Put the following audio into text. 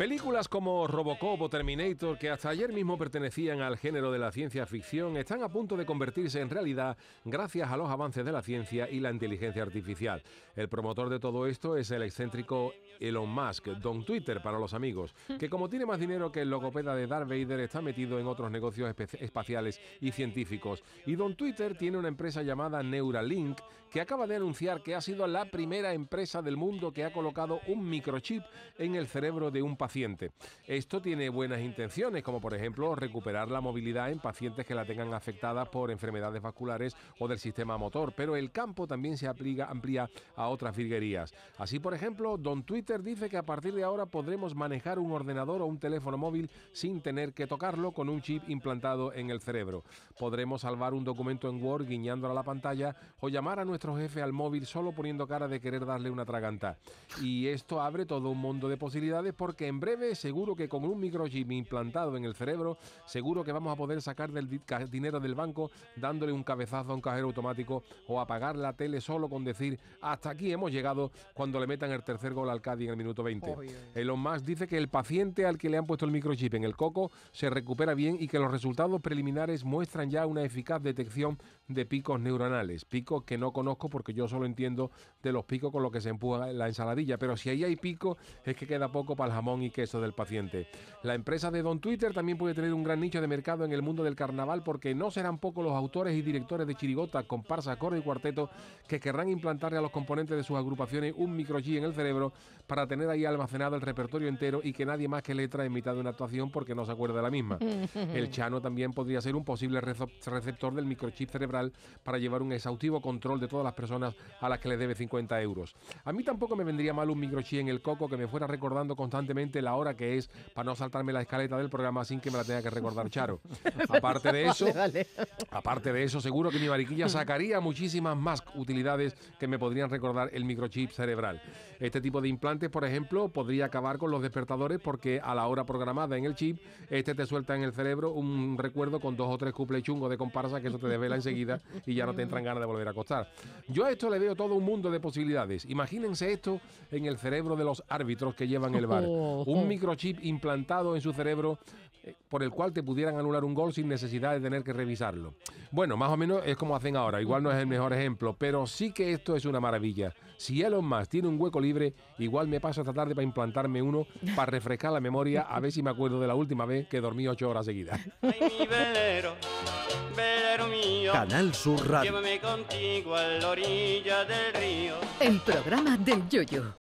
Películas como Robocop o Terminator, que hasta ayer mismo pertenecían al género de la ciencia ficción, están a punto de convertirse en realidad gracias a los avances de la ciencia y la inteligencia artificial. El promotor de todo esto es el excéntrico Elon Musk, Don Twitter para los amigos, que como tiene más dinero que el logopeda de Darth Vader, está metido en otros negocios espaciales y científicos. Y Don Twitter tiene una empresa llamada Neuralink, que acaba de anunciar que ha sido la primera empresa del mundo que ha colocado un microchip en el cerebro de un paciente. Esto tiene buenas intenciones, como por ejemplo recuperar la movilidad en pacientes que la tengan afectada por enfermedades vasculares o del sistema motor, pero el campo también se aplica, amplía a otras virguerías. Así, por ejemplo, Don Twitter dice que a partir de ahora podremos manejar un ordenador o un teléfono móvil sin tener que tocarlo con un chip implantado en el cerebro. Podremos salvar un documento en Word guiñándolo a la pantalla o llamar a nuestro jefe al móvil solo poniendo cara de querer darle una traganta. Y esto abre todo un mundo de posibilidades porque en breve seguro que con un microchip implantado en el cerebro, seguro que vamos a poder sacar del dinero del banco dándole un cabezazo a un cajero automático o apagar la tele solo con decir hasta aquí hemos llegado cuando le metan el tercer gol al Cádiz en el minuto 20. Elon Musk dice que el paciente al que le han puesto el microchip en el coco se recupera bien y que los resultados preliminares muestran ya una eficaz detección de picos neuronales, picos que no conozco porque yo solo entiendo de los picos con los que se empuja la ensaladilla, pero si ahí hay pico es que queda poco para el jamón y queso del paciente. La empresa de Don Twitter también puede tener un gran nicho de mercado en el mundo del carnaval porque no serán pocos los autores y directores de chirigota, comparsa, coro y cuarteto que querrán implantarle a los componentes de sus agrupaciones un microchip en el cerebro para tener ahí almacenado el repertorio entero y que nadie más que letra en mitad de una actuación porque no se acuerda de la misma. El Chano también podría ser un posible receptor del microchip cerebral para llevar un exhaustivo control de todas las personas a las que le debe 50 euros. A mí tampoco me vendría mal un microchip en el coco que me fuera recordando constantemente la hora que es para no saltarme la escaleta del programa sin que me la tenga que recordar Charo. Aparte de eso, aparte de eso, seguro que mi mariquilla sacaría muchísimas más utilidades que me podrían recordar el microchip cerebral. Este tipo de implantes, por ejemplo, podría acabar con los despertadores porque a la hora programada en el chip, este te suelta en el cerebro un recuerdo con dos o tres cuples chungos de comparsa que eso te desvela enseguida y ya no te entran ganas de volver a acostar. Yo a esto le veo todo un mundo de posibilidades. Imagínense esto en el cerebro de los árbitros que llevan el bar. Un microchip implantado en su cerebro eh, por el cual te pudieran anular un gol sin necesidad de tener que revisarlo. Bueno, más o menos es como hacen ahora. Igual no es el mejor ejemplo, pero sí que esto es una maravilla. Si Elon Musk tiene un hueco libre, igual me paso esta tarde para implantarme uno para refrescar la memoria a ver si me acuerdo de la última vez que dormí ocho horas seguidas. Canal Sur Radio. Llévame contigo a la orilla del río. El programa del yoyo.